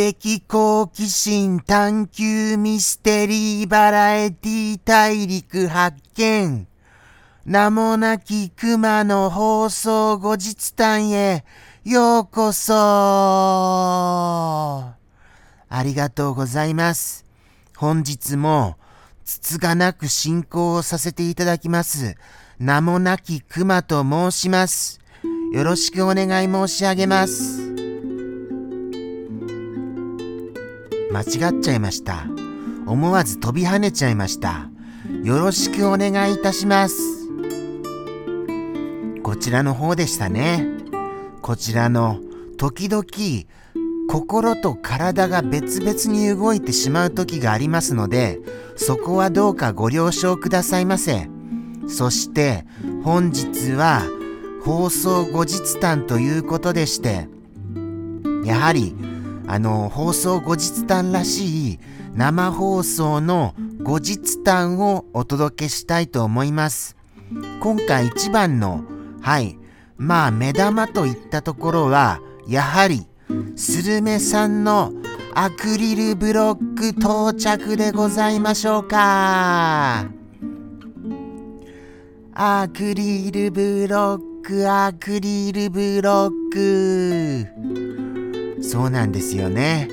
的好奇心探求ミステリーバラエティ大陸発見。名もなき熊の放送後日談へようこそありがとうございます。本日もつつがなく進行をさせていただきます。名もなき熊と申します。よろしくお願い申し上げます。間違っちゃいました。思わず飛び跳ねちゃいました。よろしくお願いいたします。こちらの方でしたね。こちらの時々心と体が別々に動いてしまう時がありますので、そこはどうかご了承くださいませ。そして本日は放送後日談ということでして、やはりあの放送後日談らしい生放送の後日談をお届けしたいと思います。今回一番の、はい、まあ目玉といったところは、やはりスルメさんのアクリルブロック到着でございましょうか。アクリルブロック、アクリルブロック。そうなんですよね。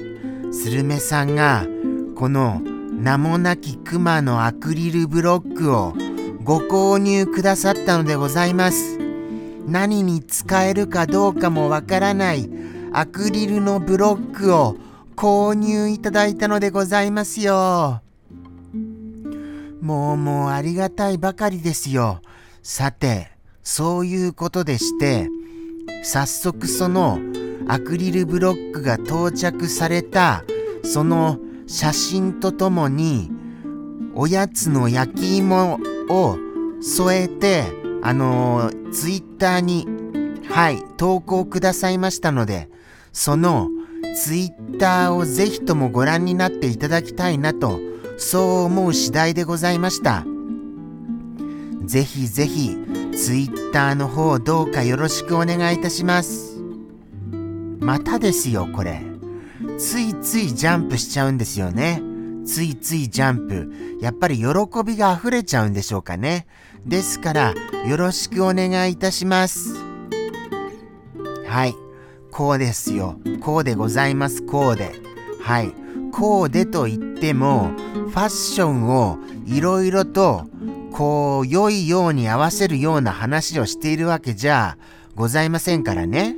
スルメさんがこの名もなきクマのアクリルブロックをご購入くださったのでございます。何に使えるかどうかもわからないアクリルのブロックを購入いただいたのでございますよ。もうもうありがたいばかりですよ。さて、そういうことでして、早速そのアクリルブロックが到着された。その写真とともにおやつの焼き芋を添えてあのー、ツイッターにはい投稿くださいましたのでそのツイッターをぜひともご覧になっていただきたいなとそう思う次第でございました。ぜひぜひツイッターの方どうかよろしくお願いいたします。またですよこれ。ついついジャンプしちゃうんですよね。ついついジャンプ。やっぱり喜びが溢れちゃうんでしょうかね。ですからよろしくお願いいたします。はい。こうですよ。こうでございます。こうで。はい。こうでと言ってもファッションをいろいろとこう良いように合わせるような話をしているわけじゃございませんからね。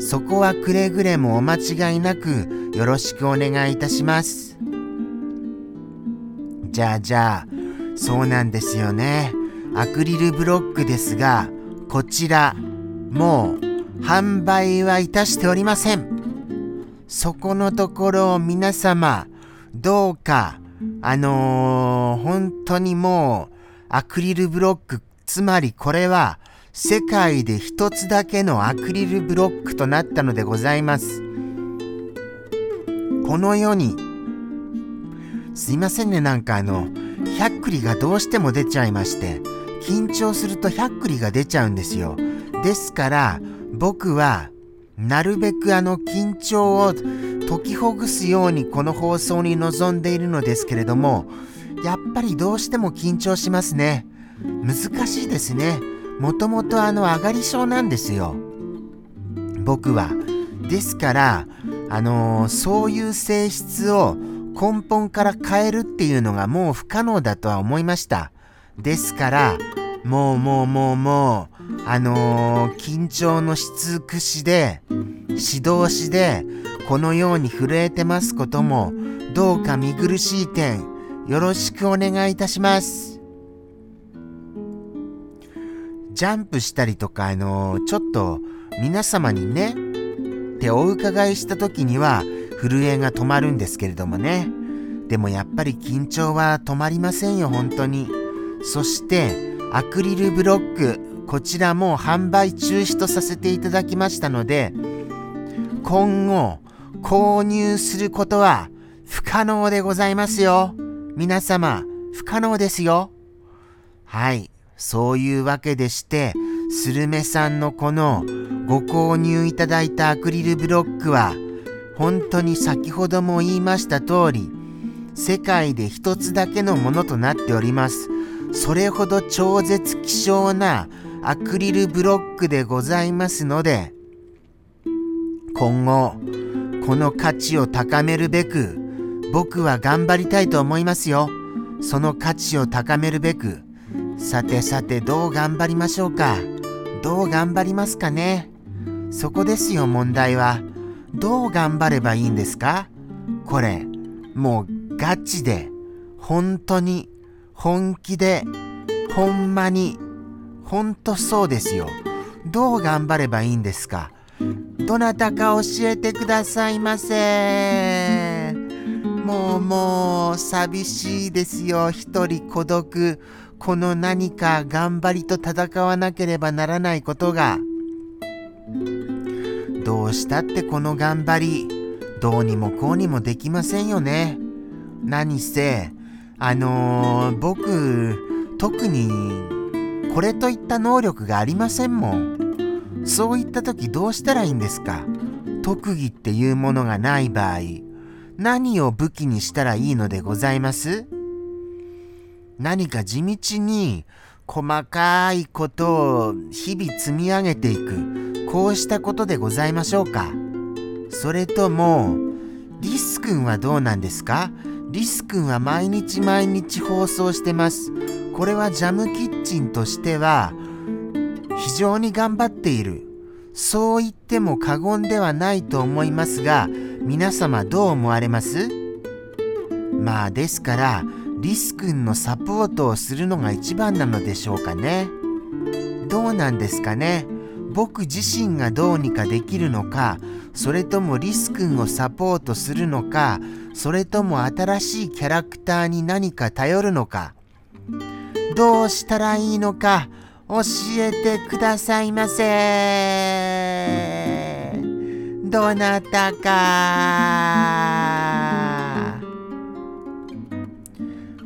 そこはくれぐれもお間違いなくよろしくお願いいたします。じゃあじゃあ、そうなんですよね。アクリルブロックですが、こちら、もう販売はいたしておりません。そこのところを皆様、どうか、あのー、本当にもう、アクリルブロック、つまりこれは、世界で一つだけのアクリルブロックとなったのでございます。この世に、すいませんね、なんかあの、百栗がどうしても出ちゃいまして、緊張すると百栗が出ちゃうんですよ。ですから、僕は、なるべくあの緊張を解きほぐすようにこの放送に臨んでいるのですけれども、やっぱりどうしても緊張しますね。難しいですね。もともとあの上がり症なんですよ。僕は。ですから、あのー、そういう性質を根本から変えるっていうのがもう不可能だとは思いました。ですから、もうもうもうもう、あのー、緊張のしつくしで、指導しで、このように震えてますことも、どうか見苦しい点、よろしくお願いいたします。ジャンプしたりとか、あの、ちょっと皆様にね、ってお伺いした時には震えが止まるんですけれどもね。でもやっぱり緊張は止まりませんよ、本当に。そして、アクリルブロック、こちらも販売中止とさせていただきましたので、今後、購入することは不可能でございますよ。皆様、不可能ですよ。はい。そういうわけでして、スルメさんのこのご購入いただいたアクリルブロックは、本当に先ほども言いました通り、世界で一つだけのものとなっております。それほど超絶希少なアクリルブロックでございますので、今後、この価値を高めるべく、僕は頑張りたいと思いますよ。その価値を高めるべく。さてさて、どう頑張りましょうか？どう頑張りますかね？そこですよ、問題は。どう頑張ればいいんですか？これ、もうガチで、本当に、本気で、ほんまに、ほんとそうですよ。どう頑張ればいいんですか？どなたか教えてくださいませ。もうもう寂しいですよ。一人孤独。この何か頑張りと戦わなければならないことが。どうしたってこの頑張り、どうにもこうにもできませんよね。何せ、あのー、僕、特にこれといった能力がありませんもん。そういった時どうしたらいいんですか？特技っていうものがない場合、何を武器にしたらいいのでございます？何か地道に細かいことを日々積み上げていく、こうしたことでございましょうかそれとも、リス君はどうなんですか？リス君は毎日毎日放送してます。これはジャムキッチンとしては、非常に頑張っている。そう言っても過言ではないと思いますが、皆様どう思われます？まあですから、リス君のサポートをするのが一番なのでしょうかね。どうなんですかね？僕自身がどうにかできるのか、それともリス君をサポートするのか、それとも新しいキャラクターに何か頼るのか。どうしたらいいのか、教えてくださいませ。どなたか。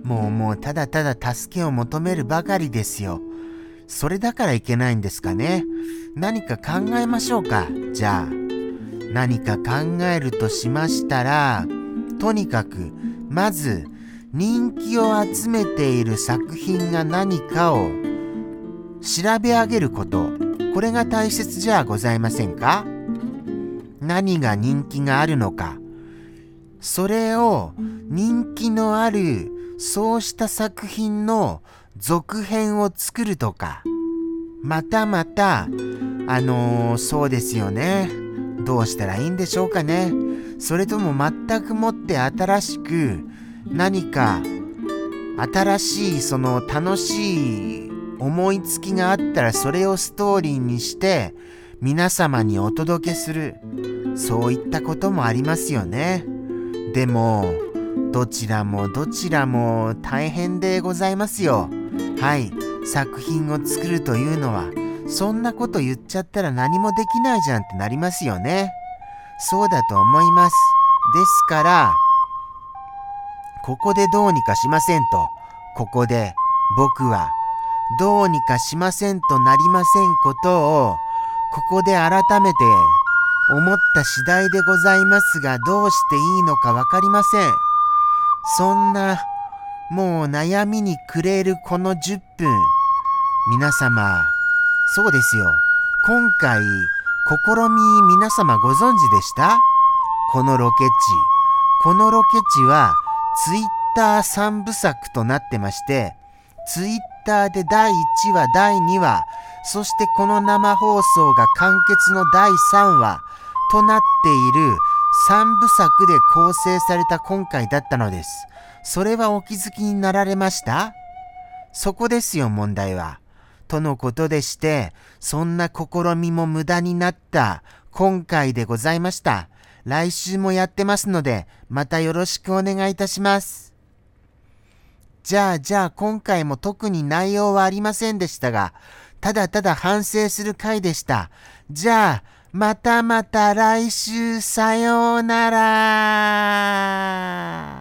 もうもうただただ助けを求めるばかりですよ。それだからいけないんですかね。何か考えましょうか。じゃあ。何か考えるとしましたら、とにかく、まず、人気を集めている作品が何かを調べ上げること、これが大切じゃございませんか何が人気があるのか、それを人気のあるそうした作品の続編を作るとか、またまた、あのー、そうですよね。どうしたらいいんでしょうかね。それとも全くもって新しく何か新しいその楽しい思いつきがあったらそれをストーリーにして皆様にお届けするそういったこともありますよねでもどちらもどちらも大変でございますよ。はい。作品を作るというのはそんなこと言っちゃったら何もできないじゃんってなりますよね。そうだと思います。ですからここでどうにかしませんと。ここで僕はどうにかしませんとなりませんことを、ここで改めて思った次第でございますが、どうしていいのかわかりません。そんな、もう悩みに暮れるこの10分、皆様、そうですよ。今回、試み皆様ご存知でした？このロケ地。このロケ地は、ツイッター3部作となってまして、ツイッターで第1話、第2話、そしてこの生放送が完結の第3話となっている3部作で構成された今回だったのです。それはお気づきになられました？そこですよ問題は。とのことでして、そんな試みも無駄になった今回でございました。来週もやってますので、またよろしくお願いいたします。じゃあじゃあ今回も特に内容はありませんでしたが、ただただ反省する回でした。じゃあ、またまた来週さようなら。